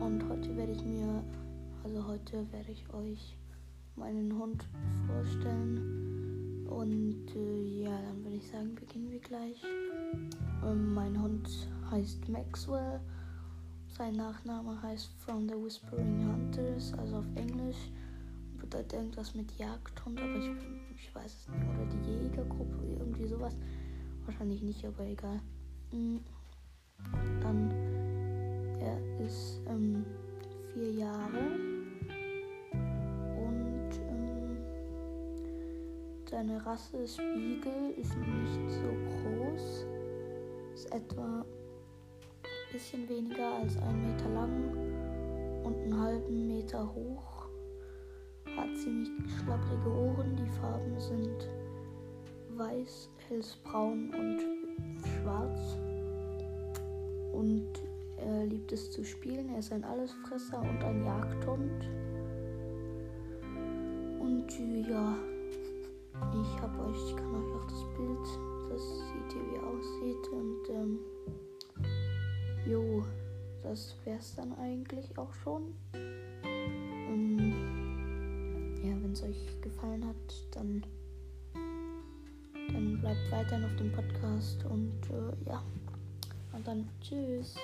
Und heute werde ich mir, also heute werde ich euch meinen Hund vorstellen. Und äh, ja, dann würde ich sagen, beginnen wir gleich. Ähm, mein Hund heißt Maxwell. Sein Nachname heißt From the Whispering Hunters, also auf Englisch. Bedeutet irgendwas mit Jagdhund, aber ich, ich weiß es nicht. Oder die Jägergruppe, irgendwie sowas. Wahrscheinlich nicht, aber egal. Mhm. Vier Jahre. Und ähm, seine Rasse Beagle, ist nicht so groß, ist etwa ein bisschen weniger als ein Meter lang und einen halben Meter hoch, hat ziemlich schlapprige Ohren, die Farben sind weiß, hellsbraun und schwarz. Und er liebt es zu spielen. Er ist ein Allesfresser und ein Jagdhund. Und ja, ich habe euch, ich kann euch auch das Bild, das seht ihr, wie er aussieht. Und ähm, jo, das wäre es dann eigentlich auch schon. Ähm, ja, wenn es euch gefallen hat, dann, dann bleibt weiterhin auf dem Podcast und äh, ja. Und dann tschüss.